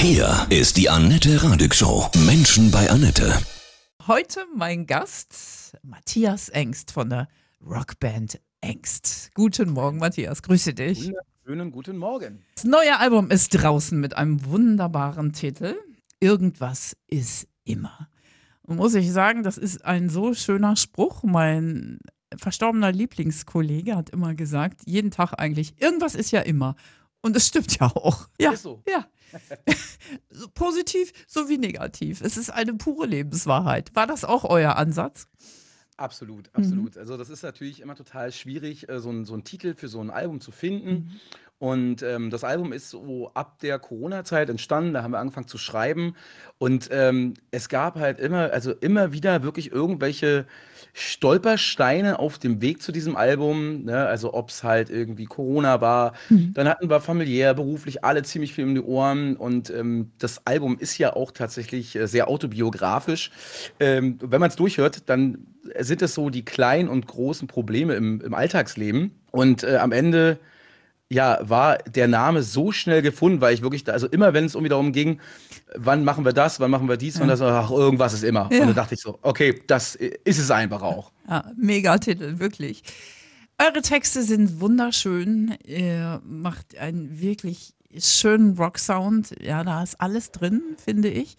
Hier ist die Annette Radig Show. Menschen bei Annette. Heute mein Gast Matthias Engst von der Rockband Engst. Guten Morgen, Matthias. Grüße dich. Schönen guten Morgen. Das neue Album ist draußen mit einem wunderbaren Titel. Irgendwas ist immer. Und muss ich sagen, das ist ein so schöner Spruch. Mein verstorbener Lieblingskollege hat immer gesagt, jeden Tag eigentlich, irgendwas ist ja immer. Und es stimmt ja auch. Ja, Ist so. ja. so positiv sowie negativ. Es ist eine pure Lebenswahrheit. War das auch euer Ansatz? Absolut, absolut. Also das ist natürlich immer total schwierig, äh, so, einen, so einen Titel für so ein Album zu finden. Und ähm, das Album ist so ab der Corona-Zeit entstanden, da haben wir angefangen zu schreiben. Und ähm, es gab halt immer, also immer wieder wirklich irgendwelche Stolpersteine auf dem Weg zu diesem Album. Ne? Also ob es halt irgendwie Corona war, dann hatten wir familiär, beruflich alle ziemlich viel um die Ohren. Und ähm, das Album ist ja auch tatsächlich äh, sehr autobiografisch. Ähm, wenn man es durchhört, dann sind es so die kleinen und großen Probleme im, im Alltagsleben. Und äh, am Ende ja, war der Name so schnell gefunden, weil ich wirklich, da, also immer wenn es irgendwie darum ging, wann machen wir das, wann machen wir dies, wann das, ach, irgendwas ist immer. Ja. Und dann dachte ich so, okay, das ist es einfach auch. Ja, Megatitel, wirklich. Eure Texte sind wunderschön. Ihr macht einen wirklich schönen Rock-Sound. Ja, da ist alles drin, finde ich.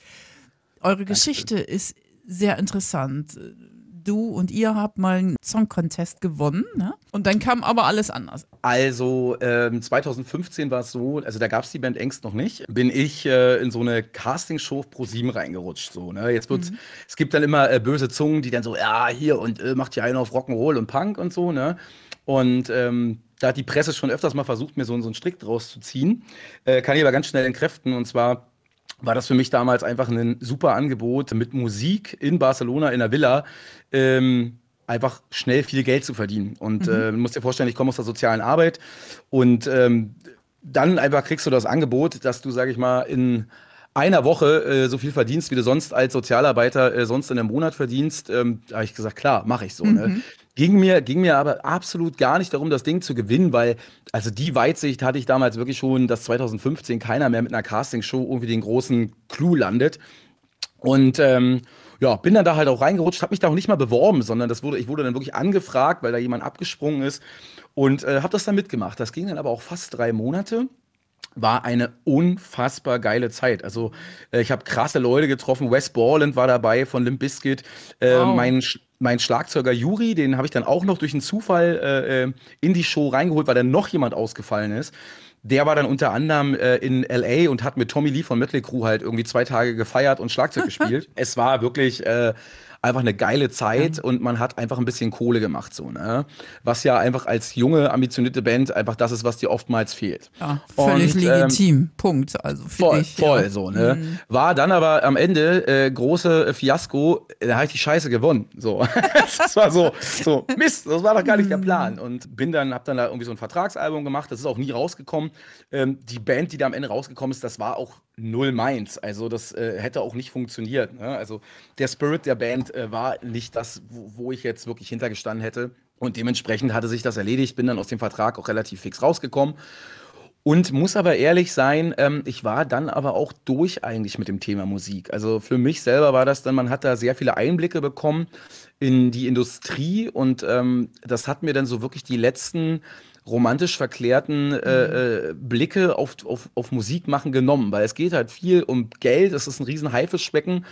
Eure Geschichte ist sehr interessant. Du und ihr habt mal einen Song-Contest gewonnen, ne? Und dann kam aber alles anders. Also ähm, 2015 war es so, also da gab es die Band Ängst noch nicht, bin ich äh, in so eine Castingshow pro 7 reingerutscht. So, ne? Jetzt wird's, es gibt dann immer äh, böse Zungen, die dann so, ja, hier und äh, macht hier einen auf Rock'n'Roll und Punk und so, ne? Und ähm, da hat die Presse schon öfters mal versucht, mir so, so einen Strick draus zu ziehen. Äh, kann ich aber ganz schnell entkräften. Und zwar war das für mich damals einfach ein super Angebot, mit Musik in Barcelona in der Villa ähm, einfach schnell viel Geld zu verdienen. Und äh, du musst dir vorstellen, ich komme aus der sozialen Arbeit und ähm, dann einfach kriegst du das Angebot, dass du, sag ich mal, in einer Woche äh, so viel verdienst, wie du sonst als Sozialarbeiter äh, sonst in einem Monat verdienst. Ähm, da habe ich gesagt, klar, mache ich so. Ne? Ging mir, ging mir aber absolut gar nicht darum, das Ding zu gewinnen, weil, also die Weitsicht hatte ich damals wirklich schon, dass 2015 keiner mehr mit einer Castingshow irgendwie den großen Clou landet. Und ähm, ja, bin dann da halt auch reingerutscht, habe mich da auch nicht mal beworben, sondern das wurde, ich wurde dann wirklich angefragt, weil da jemand abgesprungen ist und äh, habe das dann mitgemacht. Das ging dann aber auch fast drei Monate. War eine unfassbar geile Zeit. Also äh, ich habe krasse Leute getroffen. Wes Borland war dabei von Limp Bizkit. Äh, Wow. mein, mein Schlagzeuger Juri, den habe ich dann auch noch durch einen Zufall äh, äh, in die Show reingeholt, weil dann noch jemand ausgefallen ist. Der war dann unter anderem äh, in LA und hat mit Tommy Lee von Mötley Crüe halt irgendwie zwei Tage gefeiert und Schlagzeug gespielt. Es war wirklich äh, einfach eine geile Zeit und man hat einfach ein bisschen Kohle gemacht, so, ne? Was ja einfach als junge, ambitionierte Band einfach das ist, was dir oftmals fehlt. Ja, völlig Und, ähm, legitim. Punkt. Also Voll, dich, voll, ja. so, ne? War dann aber am Ende äh, große äh, Fiasko, äh, da habe ich die Scheiße gewonnen. So. das war so, so, Mist, das war doch gar nicht der Plan. Und bin dann, hab dann da irgendwie so ein Vertragsalbum gemacht, das ist auch nie rausgekommen. Ähm, die Band, die da am Ende rausgekommen ist, das war auch null meins. Also das äh, hätte auch nicht funktioniert. Ne? Also der Spirit der Band äh, war nicht das, wo, wo ich jetzt wirklich hintergestanden hätte. Und dementsprechend hatte sich das erledigt, bin dann aus dem Vertrag auch relativ fix rausgekommen. Und muss aber ehrlich sein, ähm, ich war dann aber auch durch eigentlich mit dem Thema Musik. Also für mich selber war das dann, man hat da sehr viele Einblicke bekommen in die Industrie und ähm, das hat mir dann so wirklich die letzten romantisch verklärten äh, äh, Blicke auf, auf, auf Musik machen genommen, weil es geht halt viel um Geld, es ist ein riesen Haifischbecken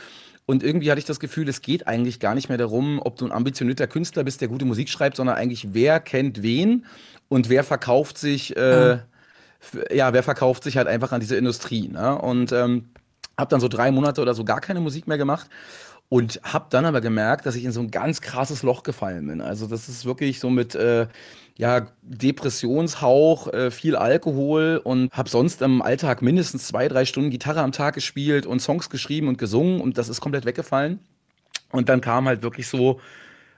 und irgendwie hatte ich das Gefühl, es geht eigentlich gar nicht mehr darum, ob du ein ambitionierter Künstler bist, der gute Musik schreibt, sondern eigentlich wer kennt wen und wer verkauft sich äh, ja, wer verkauft sich halt einfach an diese Industrie. Ne? Und ähm, habe dann so drei Monate oder so gar keine Musik mehr gemacht und habe dann aber gemerkt, dass ich in so ein ganz krasses Loch gefallen bin. Also das ist wirklich so mit äh, ja, Depressionshauch, äh, viel Alkohol und habe sonst im Alltag mindestens zwei, drei Stunden Gitarre am Tag gespielt und Songs geschrieben und gesungen und das ist komplett weggefallen. Und dann kam halt wirklich so,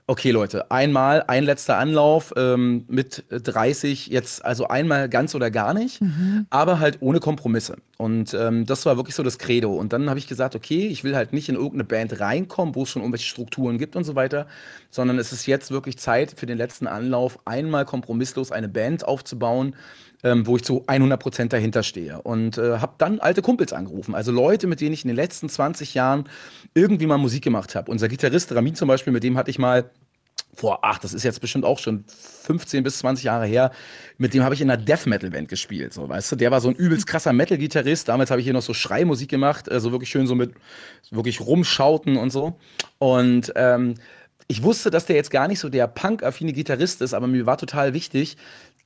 okay Leute, einmal, ein letzter Anlauf ähm, mit 30, jetzt also einmal ganz oder gar nicht, aber halt ohne Kompromisse. Und ähm, das war wirklich so das Credo. Und dann habe ich gesagt, okay, ich will halt nicht in irgendeine Band reinkommen, wo es schon irgendwelche Strukturen gibt und so weiter, sondern es ist jetzt wirklich Zeit für den letzten Anlauf, einmal kompromisslos eine Band aufzubauen, ähm, wo ich zu 100 Prozent dahinter stehe. Und äh, habe dann alte Kumpels angerufen, also Leute, mit denen ich in den letzten 20 Jahren irgendwie mal Musik gemacht habe. Unser Gitarrist Ramin zum Beispiel, mit dem hatte ich mal vor, ach, das ist jetzt bestimmt auch schon 15 bis 20 Jahre her, mit dem habe ich in einer Death Metal Band gespielt, so, weißt du, der war so ein übelst krasser Metal Gitarrist, damals habe ich hier noch so Schreimusik gemacht, äh, so also wirklich schön so mit wirklich rumschauten und so und ähm, ich wusste, dass der jetzt gar nicht so der punk-affine Gitarrist ist, aber mir war total wichtig,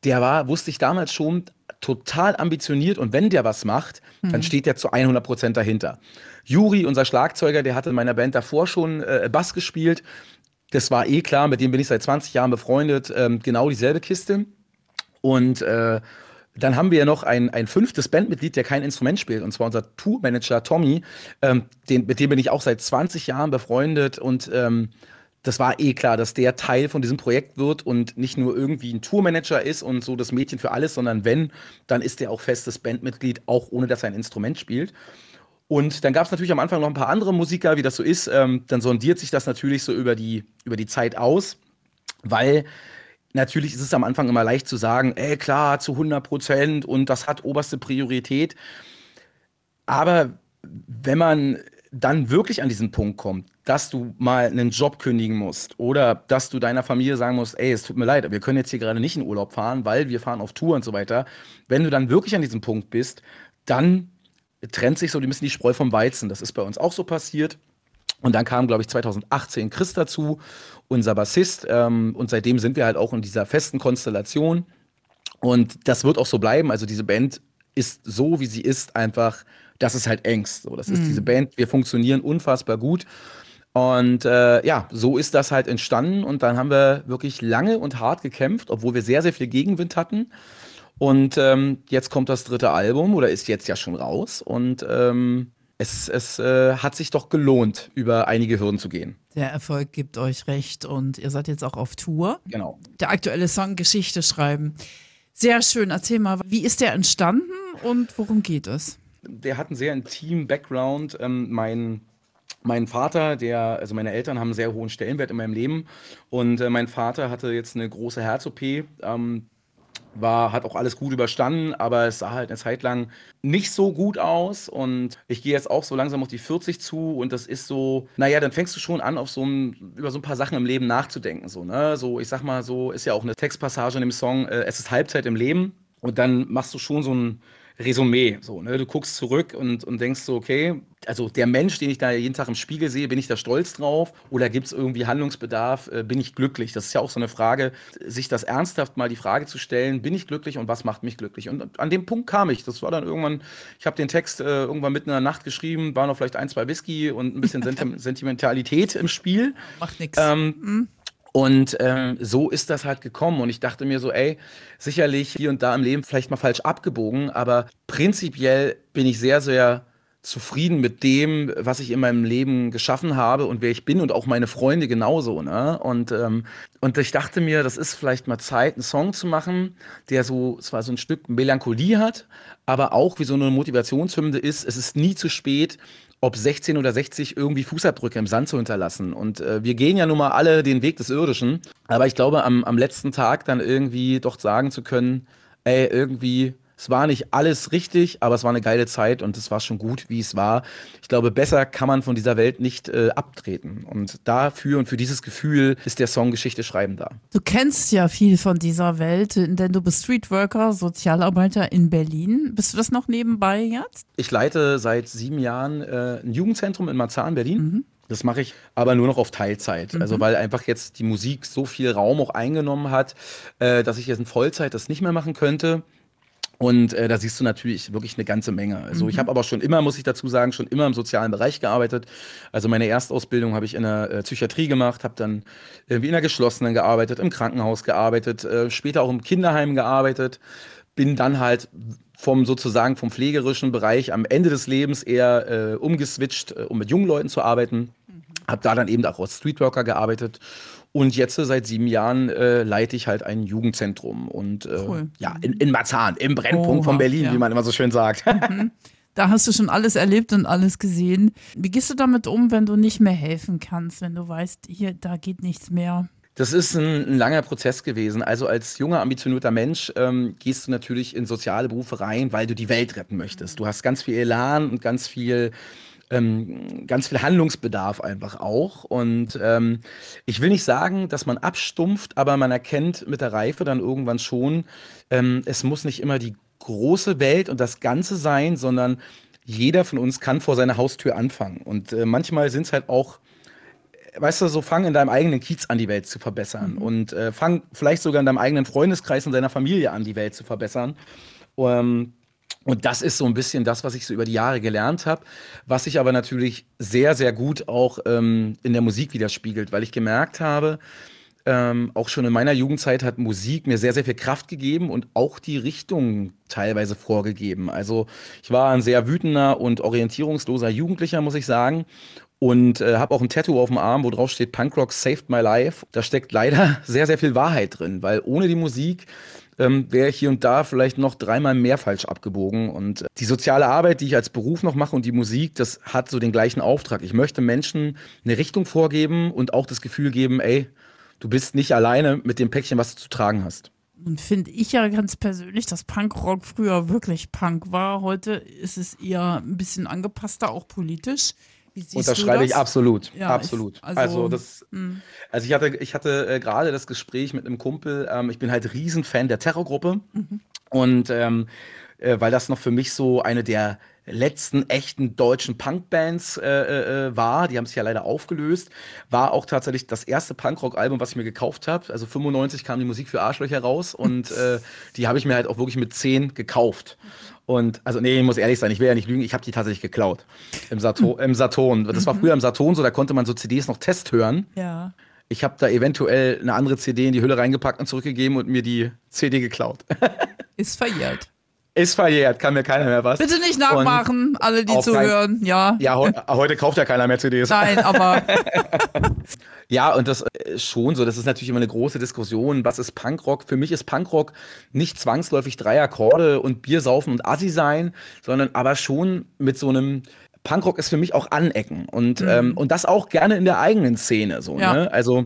der war, wusste ich damals schon, total ambitioniert und wenn der was macht, mhm. dann steht der zu 100 Prozent dahinter. Juri, unser Schlagzeuger, der hatte in meiner Band davor schon äh, Bass gespielt das war eh klar, mit dem bin ich seit 20 Jahren befreundet, ähm, genau dieselbe Kiste. Und äh, dann haben wir ja noch ein, ein fünftes Bandmitglied, der kein Instrument spielt, und zwar unser Tourmanager Tommy. Ähm, den, mit dem bin ich auch seit 20 Jahren befreundet und ähm, das war eh klar, dass der Teil von diesem Projekt wird und nicht nur irgendwie ein Tourmanager ist und so das Mädchen für alles, sondern wenn, dann ist der auch festes Bandmitglied, auch ohne dass er ein Instrument spielt. Und dann gab es natürlich am Anfang noch ein paar andere Musiker, wie das so ist. Ähm, dann sondiert sich das natürlich so über die, über die Zeit aus, weil natürlich ist es am Anfang immer leicht zu sagen, ey, klar, zu 100 Prozent und das hat oberste Priorität. Aber wenn man dann wirklich an diesen Punkt kommt, dass du mal einen Job kündigen musst oder dass du deiner Familie sagen musst, ey, es tut mir leid, wir können jetzt hier gerade nicht in Urlaub fahren, weil wir fahren auf Tour und so weiter. Wenn du dann wirklich an diesem Punkt bist, dann trennt sich so ein bisschen die Spreu vom Weizen. Das ist bei uns auch so passiert. Und dann kam, glaube ich, 2018 Chris dazu, unser Bassist. Ähm, und seitdem sind wir halt auch in dieser festen Konstellation. Und das wird auch so bleiben. Also diese Band ist so, wie sie ist, einfach, das ist halt Ängst. So, das ist mhm. diese Band, wir funktionieren unfassbar gut. Und äh, ja, so ist das halt entstanden. Und dann haben wir wirklich lange und hart gekämpft, obwohl wir sehr, sehr viel Gegenwind hatten. Und ähm, jetzt kommt das dritte Album oder ist jetzt ja schon raus. Und ähm, es, es äh, hat sich doch gelohnt, über einige Hürden zu gehen. Der Erfolg gibt euch recht und ihr seid jetzt auch auf Tour. Genau. Der aktuelle Song Geschichte schreiben. Sehr schön. Erzähl mal, wie ist der entstanden und worum geht es? Der hat einen sehr intimen Background. Ähm, mein mein Vater, der, also meine Eltern haben einen sehr hohen Stellenwert in meinem Leben. Und äh, mein Vater hatte jetzt eine große Herz-OP, ähm, war, hat auch alles gut überstanden, aber es sah halt eine Zeit lang nicht so gut aus. Und ich gehe jetzt auch so langsam auf die 40 zu. Und das ist so, naja, dann fängst du schon an, auf so ein, über so ein paar Sachen im Leben nachzudenken, so, ne, so, ich sag mal, so ist ja auch eine Textpassage in dem Song, äh, es ist Halbzeit im Leben. Und dann machst du schon so ein, Resümee. So, ne? Du guckst zurück und, und denkst so, okay, also der Mensch, den ich da jeden Tag im Spiegel sehe, bin ich da stolz drauf? Oder gibt es irgendwie Handlungsbedarf? Äh, bin ich glücklich? Das ist ja auch so eine Frage, sich das ernsthaft mal die Frage zu stellen, bin ich glücklich und was macht mich glücklich? Und an dem Punkt kam ich. Das war dann irgendwann, ich habe den Text äh, irgendwann mitten in der Nacht geschrieben, war noch vielleicht ein, zwei Whisky und ein bisschen Sentimentalität im Spiel. Macht nichts. Ähm, mhm. Und ähm, so ist das halt gekommen. Und ich dachte mir so, ey, sicherlich hier und da im Leben vielleicht mal falsch abgebogen, aber prinzipiell bin ich sehr, sehr zufrieden mit dem, was ich in meinem Leben geschaffen habe und wer ich bin und auch meine Freunde genauso. Ne? Und, ähm, und ich dachte mir, das ist vielleicht mal Zeit, einen Song zu machen, der so zwar so ein Stück Melancholie hat, aber auch wie so eine Motivationshymne ist. Es ist nie zu spät, ob 16 oder 60 irgendwie Fußabdrücke im Sand zu hinterlassen. Und äh, wir gehen ja nun mal alle den Weg des Irdischen. Aber ich glaube, am, am letzten Tag dann irgendwie doch sagen zu können, ey, irgendwie es war nicht alles richtig, aber es war eine geile Zeit und es war schon gut, wie es war. Ich glaube, besser kann man von dieser Welt nicht äh, abtreten. Und dafür und für dieses Gefühl ist der Song Geschichte schreiben da. Du kennst ja viel von dieser Welt, denn du bist Streetworker, Sozialarbeiter in Berlin. Bist du das noch nebenbei jetzt? Ich leite seit sieben Jahren äh, ein Jugendzentrum in Marzahn, Berlin. Mhm. Das mache ich aber nur noch auf Teilzeit. Mhm. Also weil einfach jetzt die Musik so viel Raum auch eingenommen hat, äh, dass ich jetzt in Vollzeit das nicht mehr machen könnte. Und äh, da siehst du natürlich wirklich eine ganze Menge. Also mhm. ich habe aber schon immer, muss ich dazu sagen, schon immer im sozialen Bereich gearbeitet. Also meine Erstausbildung habe ich in der äh, Psychiatrie gemacht, habe dann irgendwie in der geschlossenen gearbeitet, im Krankenhaus gearbeitet, äh, später auch im Kinderheim gearbeitet. Bin dann halt vom sozusagen vom pflegerischen Bereich am Ende des Lebens eher äh, umgeswitcht, äh, um mit jungen Leuten zu arbeiten. Mhm. Habe da dann eben auch als Streetworker gearbeitet und jetzt seit sieben Jahren äh, leite ich halt ein Jugendzentrum und äh, cool. ja, in, in Marzahn, im Brennpunkt Oha, von Berlin, ja. wie man immer so schön sagt. Mhm. Da hast du schon alles erlebt und alles gesehen. Wie gehst du damit um, wenn du nicht mehr helfen kannst, wenn du weißt, hier, da geht nichts mehr? Das ist ein, ein, langer Prozess gewesen. Also als junger, ambitionierter Mensch ähm, gehst du natürlich in soziale Berufe rein, weil du die Welt retten möchtest. Du hast ganz viel Elan und ganz viel ähm, ganz viel Handlungsbedarf einfach auch. Und ähm, ich will nicht sagen, dass man abstumpft, aber man erkennt mit der Reife dann irgendwann schon, ähm, es muss nicht immer die große Welt und das Ganze sein, sondern jeder von uns kann vor seiner Haustür anfangen. Und äh, manchmal sind es halt auch weißt du, so fang in deinem eigenen Kiez an, die Welt zu verbessern. Mhm. Und äh, fang vielleicht sogar in deinem eigenen Freundeskreis und deiner Familie an, die Welt zu verbessern. Um, und das ist so ein bisschen das, was ich so über die Jahre gelernt habe, was sich aber natürlich sehr, sehr gut auch ähm, in der Musik widerspiegelt, weil ich gemerkt habe, ähm, auch schon in meiner Jugendzeit hat Musik mir sehr, sehr viel Kraft gegeben und auch die Richtung teilweise vorgegeben. Also ich war ein sehr wütender und orientierungsloser Jugendlicher, muss ich sagen. Und äh, habe auch ein Tattoo auf dem Arm, wo drauf steht Punkrock saved my life. Da steckt leider sehr, sehr viel Wahrheit drin, weil ohne die Musik ähm, wäre ich hier und da vielleicht noch dreimal mehr falsch abgebogen. Und äh, die soziale Arbeit, die ich als Beruf noch mache und die Musik, das hat so den gleichen Auftrag. Ich möchte Menschen eine Richtung vorgeben und auch das Gefühl geben, ey, du bist nicht alleine mit dem Päckchen, was du zu tragen hast. Und finde ich ja ganz persönlich, dass Punkrock früher wirklich Punk war. Heute ist es eher ein bisschen angepasster, auch politisch. Unterschreibe ich absolut, ja, absolut. Ich, also, also, das, hm. also ich hatte, ich hatte äh, gerade das Gespräch mit einem Kumpel. Ähm, ich bin halt Riesenfan der Terrorgruppe mhm. und ähm, äh, weil das noch für mich so eine der letzten echten deutschen Punkbands äh, äh, äh war. Die haben sich ja leider aufgelöst. War auch tatsächlich das erste Punkrock-Album, was ich mir gekauft habe. Also 95 kam die Musik für Arschlöcher raus und äh, die habe ich mir halt auch wirklich mit 10 gekauft. Und also nee, ich muss ehrlich sein, ich will ja nicht lügen, ich habe die tatsächlich geklaut. Im, Sato im Saturn. Das war mhm. früher im Saturn so, da konnte man so CDs noch Test hören. Ja. Ich habe da eventuell eine andere CD in die Hülle reingepackt und zurückgegeben und mir die CD geklaut. Ist verjährt. Ist verjährt, kann mir keiner mehr was. Bitte nicht nachmachen, und alle, die zuhören. Ja. Ja, heu heute kauft ja keiner mehr CDs. Nein, aber. ja, und das ist äh, schon so. Das ist natürlich immer eine große Diskussion. Was ist Punkrock? Für mich ist Punkrock nicht zwangsläufig drei Akkorde und Bier saufen und Assi sein, sondern aber schon mit so einem. Punkrock ist für mich auch Anecken und, mhm. ähm, und das auch gerne in der eigenen Szene. So, ja. ne? Also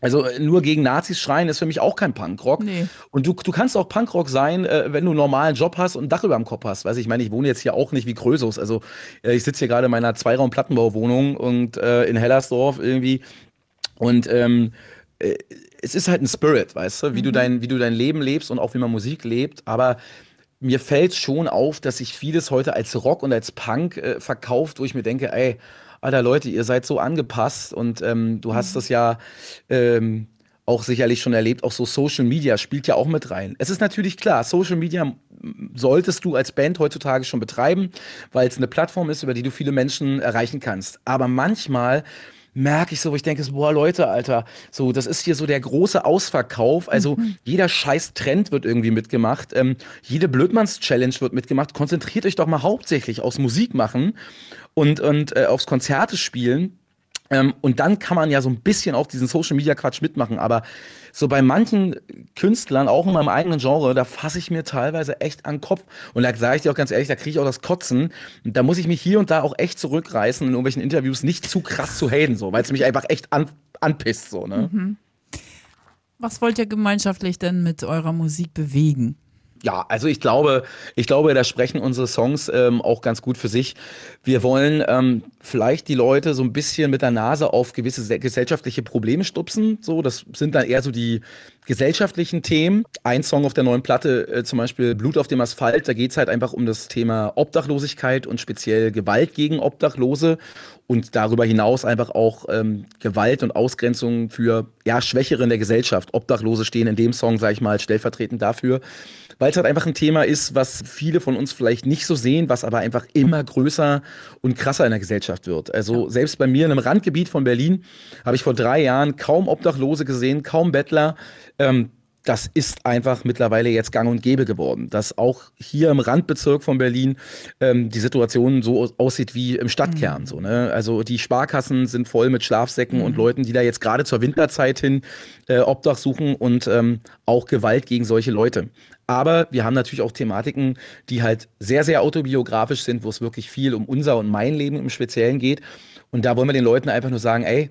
also äh, nur gegen Nazis schreien ist für mich auch kein Punkrock. Nee. Und du, du kannst auch Punkrock sein, äh, wenn du einen normalen Job hast und ein Dach über dem Kopf hast. Weiß ich meine, ich wohne jetzt hier auch nicht wie Krösus. Also äh, ich sitze hier gerade in meiner Zweiraum-Plattenbauwohnung und äh, in Hellersdorf irgendwie. Und ähm, äh, es ist halt ein Spirit, weißt du, wie, mhm. du dein, wie du dein Leben lebst und auch wie man Musik lebt. Aber mir fällt schon auf, dass sich vieles heute als Rock und als Punk äh, verkauft, wo ich mir denke, ey, Alter Leute, ihr seid so angepasst und ähm, du hast das ja ähm, auch sicherlich schon erlebt, auch so Social Media spielt ja auch mit rein. Es ist natürlich klar, Social Media solltest du als Band heutzutage schon betreiben, weil es eine Plattform ist, über die du viele Menschen erreichen kannst. Aber manchmal merke ich so, wo ich denke, boah, Leute, Alter, so, das ist hier so der große Ausverkauf. Also mhm. jeder scheiß Trend wird irgendwie mitgemacht. Ähm, jede Blödmanns-Challenge wird mitgemacht. Konzentriert euch doch mal hauptsächlich aufs Musik machen und, und äh, aufs Konzerte spielen. Ähm, und dann kann man ja so ein bisschen auf diesen Social Media Quatsch mitmachen. Aber so bei manchen Künstlern, auch in meinem eigenen Genre, da fasse ich mir teilweise echt an den Kopf. Und da sage ich dir auch ganz ehrlich, da kriege ich auch das Kotzen. Und da muss ich mich hier und da auch echt zurückreißen, in irgendwelchen Interviews nicht zu krass zu haten, so, weil es mich einfach echt an, anpisst. So, ne? Mhm. Was wollt ihr gemeinschaftlich denn mit eurer Musik bewegen? Ja, also ich glaube, ich glaube, da sprechen unsere Songs ähm, auch ganz gut für sich. Wir wollen ähm, vielleicht die Leute so ein bisschen mit der Nase auf gewisse gesellschaftliche Probleme stupsen. So, das sind dann eher so die gesellschaftlichen Themen. Ein Song auf der neuen Platte, äh, zum Beispiel Blut auf dem Asphalt, da geht's halt einfach um das Thema Obdachlosigkeit und speziell Gewalt gegen Obdachlose und darüber hinaus einfach auch ähm, Gewalt und Ausgrenzung für ja, Schwächere in der Gesellschaft. Obdachlose stehen in dem Song, sage ich mal, stellvertretend dafür, weil es halt einfach ein Thema ist, was viele von uns vielleicht nicht so sehen, was aber einfach immer größer und krasser in der Gesellschaft wird. Also ja. selbst bei mir in einem Randgebiet von Berlin habe ich vor drei Jahren kaum Obdachlose gesehen, kaum Bettler. Ähm, das ist einfach mittlerweile jetzt gang und gäbe geworden, dass auch hier im Randbezirk von Berlin ähm, die Situation so aussieht wie im Stadtkern. Mhm. So, ne? Also die Sparkassen sind voll mit Schlafsäcken mhm. und Leuten, die da jetzt gerade zur Winterzeit hin äh, Obdach suchen und ähm, auch Gewalt gegen solche Leute. Aber wir haben natürlich auch Thematiken, die halt sehr, sehr autobiografisch sind, wo es wirklich viel um unser und mein Leben im Speziellen geht. Und da wollen wir den Leuten einfach nur sagen, ey,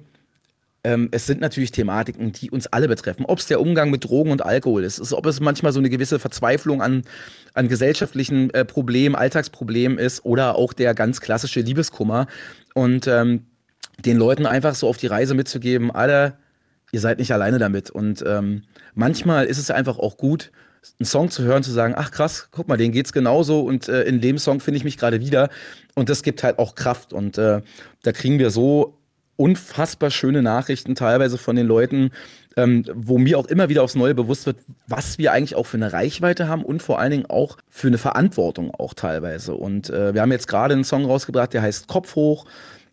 ähm, es sind natürlich Thematiken, die uns alle betreffen. Ob es der Umgang mit Drogen und Alkohol ist, ist ob es manchmal so eine gewisse Verzweiflung an, an gesellschaftlichen äh, Problemen, Alltagsproblemen ist oder auch der ganz klassische Liebeskummer. Und ähm, den Leuten einfach so auf die Reise mitzugeben, alle, ihr seid nicht alleine damit. Und ähm, manchmal ist es einfach auch gut, einen Song zu hören, zu sagen, ach krass, guck mal, denen geht's genauso und äh, in dem Song finde ich mich gerade wieder. Und das gibt halt auch Kraft. Und äh, da kriegen wir so unfassbar schöne Nachrichten teilweise von den Leuten, ähm, wo mir auch immer wieder aufs Neue bewusst wird, was wir eigentlich auch für eine Reichweite haben und vor allen Dingen auch für eine Verantwortung auch teilweise. Und äh, wir haben jetzt gerade einen Song rausgebracht, der heißt Kopf hoch.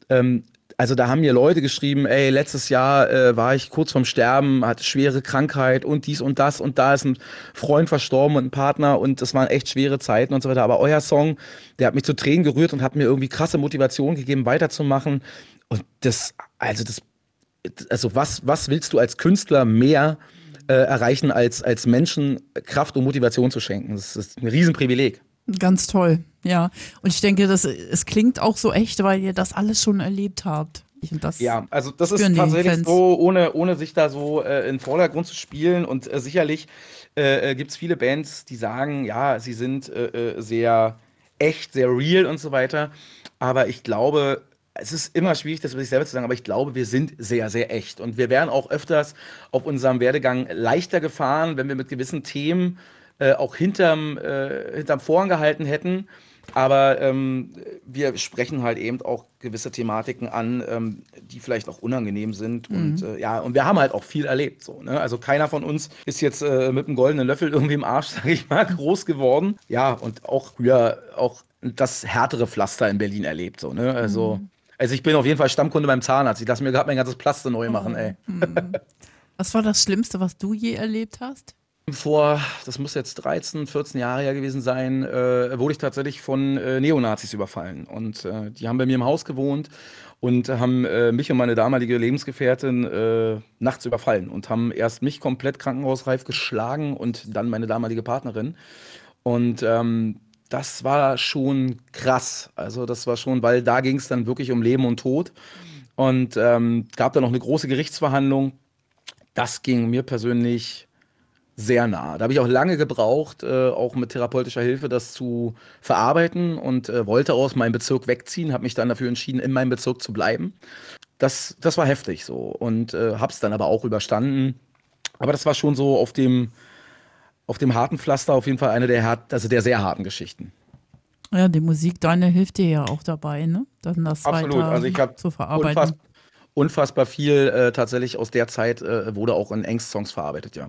Ähm, also da haben mir Leute geschrieben, ey, letztes Jahr äh, war ich kurz vorm Sterben, hatte schwere Krankheit und dies und das und da ist ein Freund verstorben und ein Partner und das waren echt schwere Zeiten und so weiter. Aber euer Song, der hat mich zu Tränen gerührt und hat mir irgendwie krasse Motivation gegeben, weiterzumachen. Und das, also das, also was, was willst du als Künstler mehr äh, erreichen, als, als Menschen Kraft und Motivation zu schenken? Das ist ein Riesenprivileg. Ganz toll, ja. Und ich denke, das, es klingt auch so echt, weil ihr das alles schon erlebt habt. ja, also das ist tatsächlich so, ohne, ohne sich da so äh, in den Vordergrund zu spielen. Und äh, sicherlich äh, äh gibt es viele Bands, die sagen, ja, sie sind äh, äh, sehr echt, sehr real und so weiter. Aber ich glaube, es ist immer schwierig, das über sich selber zu sagen, aber ich glaube, wir sind sehr, sehr echt. Und wir wären auch öfters auf unserem Werdegang leichter gefahren, wenn wir mit gewissen Themen äh, auch hinterm, äh, hinterm Vorhang gehalten hätten. Aber ähm, wir sprechen halt eben auch gewisse Thematiken an, ähm, die vielleicht auch unangenehm sind. Mhm. Und äh, ja, und wir haben halt auch viel erlebt. So, ne? Also keiner von uns ist jetzt äh, mit einem goldenen Löffel irgendwie im Arsch, sag ich mal, groß geworden. Ja, und auch früher auch das härtere Pflaster in Berlin erlebt. So, ne? Also mhm. Also ich bin auf jeden Fall Stammkunde beim Zahnarzt. Ich lasse mir gerade mein ganzes Plaster neu machen, ey. Mhm. Was war das Schlimmste, was du je erlebt hast? Vor, das muss jetzt 13, 14 Jahre her gewesen sein, äh, wurde ich tatsächlich von äh, Neonazis überfallen. Und äh, die haben bei mir im Haus gewohnt und haben äh, mich und meine damalige Lebensgefährtin äh, nachts überfallen und haben erst mich komplett krankenhausreif geschlagen und dann meine damalige Partnerin. Und ähm, das war schon krass. Also das war schon, weil da ging es dann wirklich um Leben und Tod. Und ähm, gab dann noch eine große Gerichtsverhandlung. Das ging mir persönlich sehr nah. Da habe ich auch lange gebraucht, äh, auch mit therapeutischer Hilfe, das zu verarbeiten und äh, wollte aus meinem Bezirk wegziehen, habe mich dann dafür entschieden, in meinem Bezirk zu bleiben. Das, das war heftig so und äh, habe es dann aber auch überstanden. Aber das war schon so auf dem, auf dem harten Pflaster auf jeden Fall eine der, hart, also der sehr harten Geschichten. Ja, die Musik deine hilft dir ja auch dabei, ne? Dann das Absolut. weiter also ich zu verarbeiten. Unfassbar, unfassbar viel äh, tatsächlich aus der Zeit äh, wurde auch in Engst-Songs verarbeitet, ja.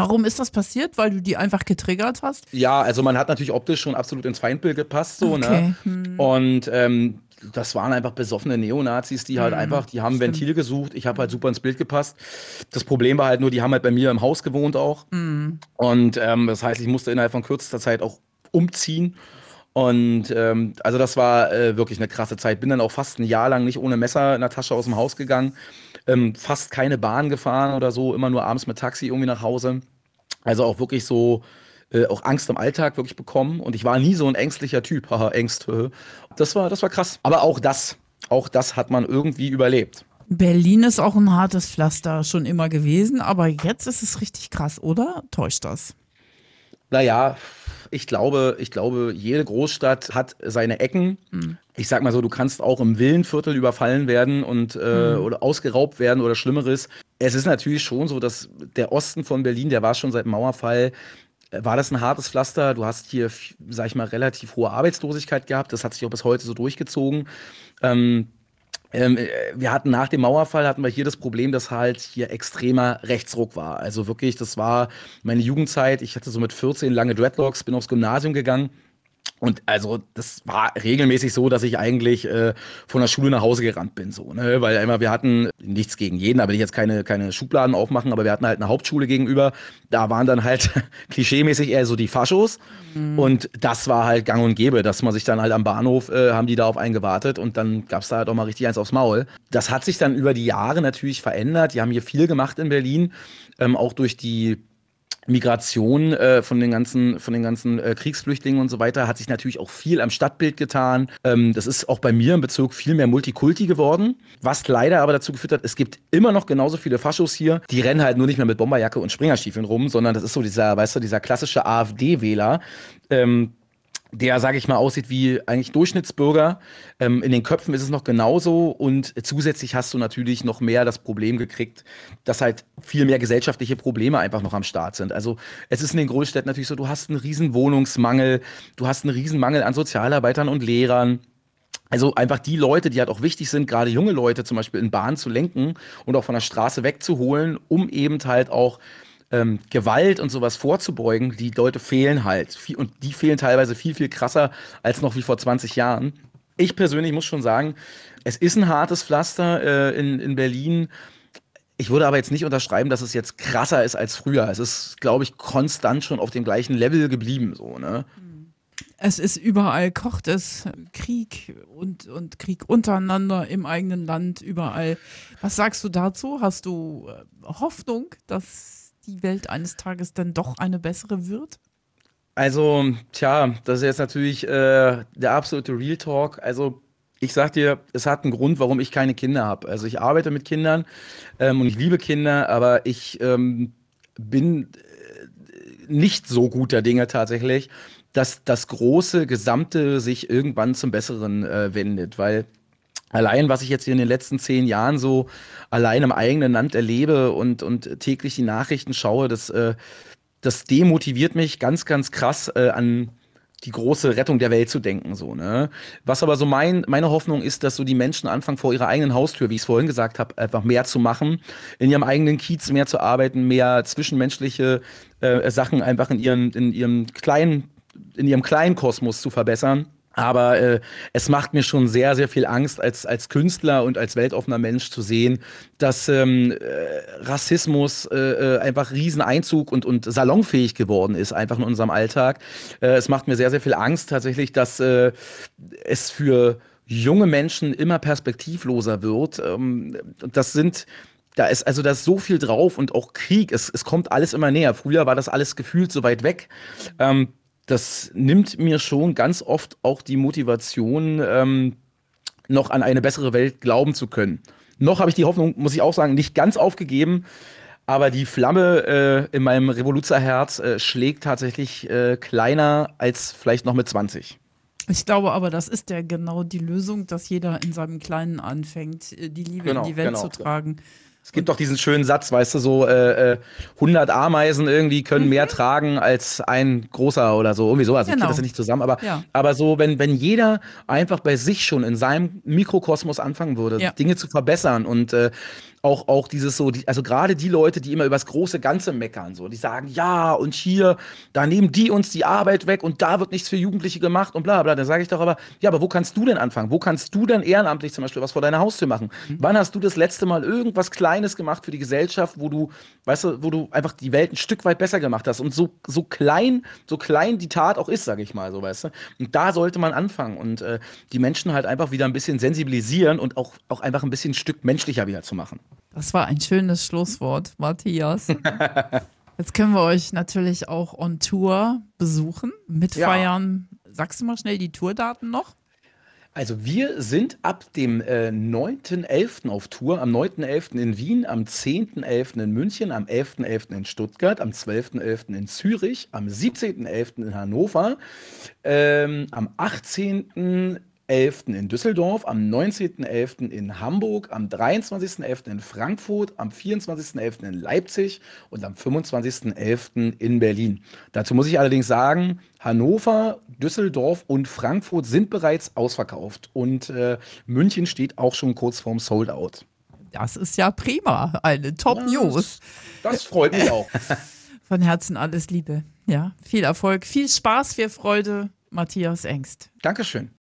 Warum ist das passiert? Weil du die einfach getriggert hast? Ja, also man hat natürlich optisch schon absolut ins Feindbild gepasst, so, ne? okay. ne? Hm. Und ähm, das waren einfach besoffene Neonazis, die halt mhm, einfach, die haben stimmt. Ventil gesucht. Ich habe halt super ins Bild gepasst. Das Problem war halt nur, die haben halt bei mir im Haus gewohnt auch. Mhm. Und ähm, das heißt, ich musste innerhalb von kürzester Zeit auch umziehen. Und ähm, also das war äh, wirklich eine krasse Zeit. Bin dann auch fast ein Jahr lang nicht ohne Messer in der Tasche aus dem Haus gegangen. Ähm, fast keine Bahn gefahren oder so, immer nur abends mit Taxi irgendwie nach Hause. Also auch wirklich so äh, auch Angst im Alltag wirklich bekommen. Und ich war nie so ein ängstlicher Typ. Haha, Ängst. Das war, das war krass. Aber auch das, auch das hat man irgendwie überlebt. Berlin ist auch ein hartes Pflaster schon immer gewesen, aber jetzt ist es richtig krass, oder? Täuscht das? Naja, ich glaube, ich glaube, jede Großstadt hat seine Ecken. Hm. Ich sag mal so, du kannst auch im Villenviertel überfallen werden und äh, hm. oder ausgeraubt werden oder Schlimmeres. Es ist natürlich schon so, dass der Osten von Berlin, der war schon seit Mauerfall war das ein hartes Pflaster. Du hast hier, sag ich mal, relativ hohe Arbeitslosigkeit gehabt. Das hat sich auch bis heute so durchgezogen. Ähm, ähm, äh, wir hatten nach dem Mauerfall hatten wir hier das Problem, dass halt hier extremer Rechtsruck war. Also wirklich, das war meine Jugendzeit. Ich hatte so mit 14 lange Dreadlocks, bin aufs Gymnasium gegangen. Und also das war regelmäßig so, dass ich eigentlich äh, von der Schule nach Hause gerannt bin, so, ne? Weil immer wir hatten nichts gegen jeden, aber ich jetzt keine, keine Schubladen aufmachen, aber wir hatten halt eine Hauptschule gegenüber. Da waren dann halt klischeemäßig eher so die Faschos. Mhm. Und das war halt gang und gäbe, dass man sich dann halt am Bahnhof, äh, haben die da auf einen gewartet und dann gab es da halt auch mal richtig eins aufs Maul. Das hat sich dann über die Jahre natürlich verändert. Die haben hier viel gemacht in Berlin, ähm, auch durch die Migration äh, von den ganzen, von den ganzen äh, Kriegsflüchtlingen und so weiter hat sich natürlich auch viel am Stadtbild getan. Ähm, das ist auch bei mir im Bezirk viel mehr Multikulti geworden, was leider aber dazu geführt hat, es gibt immer noch genauso viele Faschos hier. Die rennen halt nur nicht mehr mit Bomberjacke und Springerstiefeln rum, sondern das ist so dieser, weißt du, dieser klassische AfD-Wähler. Ähm, der, sage ich mal, aussieht wie eigentlich Durchschnittsbürger. Ähm, in den Köpfen ist es noch genauso und zusätzlich hast du natürlich noch mehr das Problem gekriegt, dass halt viel mehr gesellschaftliche Probleme einfach noch am Start sind. Also es ist in den Großstädten natürlich so, du hast einen riesen Wohnungsmangel, du hast einen riesen Mangel an Sozialarbeitern und Lehrern. Also einfach die Leute, die halt auch wichtig sind, gerade junge Leute zum Beispiel in Bahn zu lenken und auch von der Straße wegzuholen, um eben halt auch ähm, Gewalt und sowas vorzubeugen, die Leute fehlen halt. Und die fehlen teilweise viel, viel krasser als noch wie vor 20 Jahren. Ich persönlich muss schon sagen, es ist ein hartes Pflaster äh, in, in Berlin. Ich würde aber jetzt nicht unterschreiben, dass es jetzt krasser ist als früher. Es ist, glaube ich, konstant schon auf dem gleichen Level geblieben. So, ne? Es ist überall kocht es Krieg und, und Krieg untereinander im eigenen Land, überall. Was sagst du dazu? Hast du äh, Hoffnung, dass die Welt eines Tages dann doch eine bessere wird? Also, tja, das ist jetzt natürlich äh, der absolute Real Talk. Also, ich sag dir, es hat einen Grund, warum ich keine Kinder habe. Also, ich arbeite mit Kindern ähm, und ich liebe Kinder, aber ich ähm, bin äh, nicht so guter Dinge tatsächlich, dass das große Gesamte sich irgendwann zum Besseren äh, wendet, weil allein, was ich jetzt hier in den letzten zehn Jahren so allein im eigenen Land erlebe und, und täglich die Nachrichten schaue, das, äh, das demotiviert mich ganz, ganz krass äh, an die große Rettung der Welt zu denken. So, ne? Was aber so mein, meine Hoffnung ist, dass so die Menschen anfangen, vor ihrer eigenen Haustür, wie ich es vorhin gesagt habe, einfach mehr zu machen, in ihrem eigenen Kiez mehr zu arbeiten, mehr zwischenmenschliche äh, Sachen einfach in ihren, in ihrem kleinen, in ihrem kleinen Kosmos zu verbessern aber äh, es macht mir schon sehr, sehr viel Angst, als, als Künstler und als weltoffener Mensch zu sehen, dass ähm, äh, Rassismus äh, äh, einfach Rieseneinzug und, und salonfähig geworden ist, einfach in unserem Alltag. Äh, es macht mir sehr, sehr viel Angst tatsächlich, dass äh, es für junge Menschen immer perspektivloser wird. Ähm, das sind da ist also da ist so viel drauf und auch Krieg, es, es kommt alles immer näher. Früher war das alles gefühlt so weit weg. Ähm, das nimmt mir schon ganz oft auch die Motivation, ähm, noch an eine bessere Welt glauben zu können. Noch habe ich die Hoffnung, muss ich auch sagen, nicht ganz aufgegeben. Aber die Flamme äh, in meinem Revoluzerherz äh, schlägt tatsächlich äh, kleiner als vielleicht noch mit 20. Ich glaube aber, das ist ja genau die Lösung, dass jeder in seinem Kleinen anfängt, äh, die Liebe genau, in die Welt genau, zu tragen. Es gibt doch diesen schönen Satz, weißt du, so äh, 100 äh, Ameisen irgendwie können mhm. mehr tragen als ein großer oder so, irgendwie sowas. Genau. Ich kriege das ja nicht zusammen, aber, ja. aber so, wenn, wenn jeder einfach bei sich schon in seinem Mikrokosmos anfangen würde, ja. Dinge zu verbessern und äh, auch, auch dieses so, die, also gerade die Leute, die immer über das große Ganze meckern, so, die sagen, ja, und hier, da nehmen die uns die Arbeit weg und da wird nichts für Jugendliche gemacht und bla bla. Da sage ich doch aber, ja, aber wo kannst du denn anfangen? Wo kannst du denn ehrenamtlich zum Beispiel was vor deiner Haustür machen? Mhm. Wann hast du das letzte Mal irgendwas Kleines gemacht für die Gesellschaft, wo du, weißt du, wo du einfach die Welt ein Stück weit besser gemacht hast? Und so, so klein, so klein die Tat auch ist, sage ich mal so, weißt du? Und da sollte man anfangen und äh, die Menschen halt einfach wieder ein bisschen sensibilisieren und auch, auch einfach ein bisschen ein Stück menschlicher wieder zu machen. Das war ein schönes Schlusswort, Matthias. Jetzt können wir euch natürlich auch on Tour besuchen, mitfeiern. Ja. Sagst du mal schnell die Tourdaten noch? Also wir sind ab dem äh, 9.11. auf Tour, am 9.11. in Wien, am 10.11. in München, am 11.11. in Stuttgart, am 12.11. in Zürich, am 17.11. in Hannover, ähm, am 18. 11. in Düsseldorf, am 19.11. in Hamburg, am 23.11. in Frankfurt, am 24.11. in Leipzig und am 25.11. in Berlin. Dazu muss ich allerdings sagen, Hannover, Düsseldorf und Frankfurt sind bereits ausverkauft und äh, München steht auch schon kurz vorm Sold-Out. Das ist ja prima, eine Top-News. Das, das freut mich auch. Von Herzen alles Liebe. Ja, viel Erfolg, viel Spaß, viel Freude Matthias Engst. Dankeschön.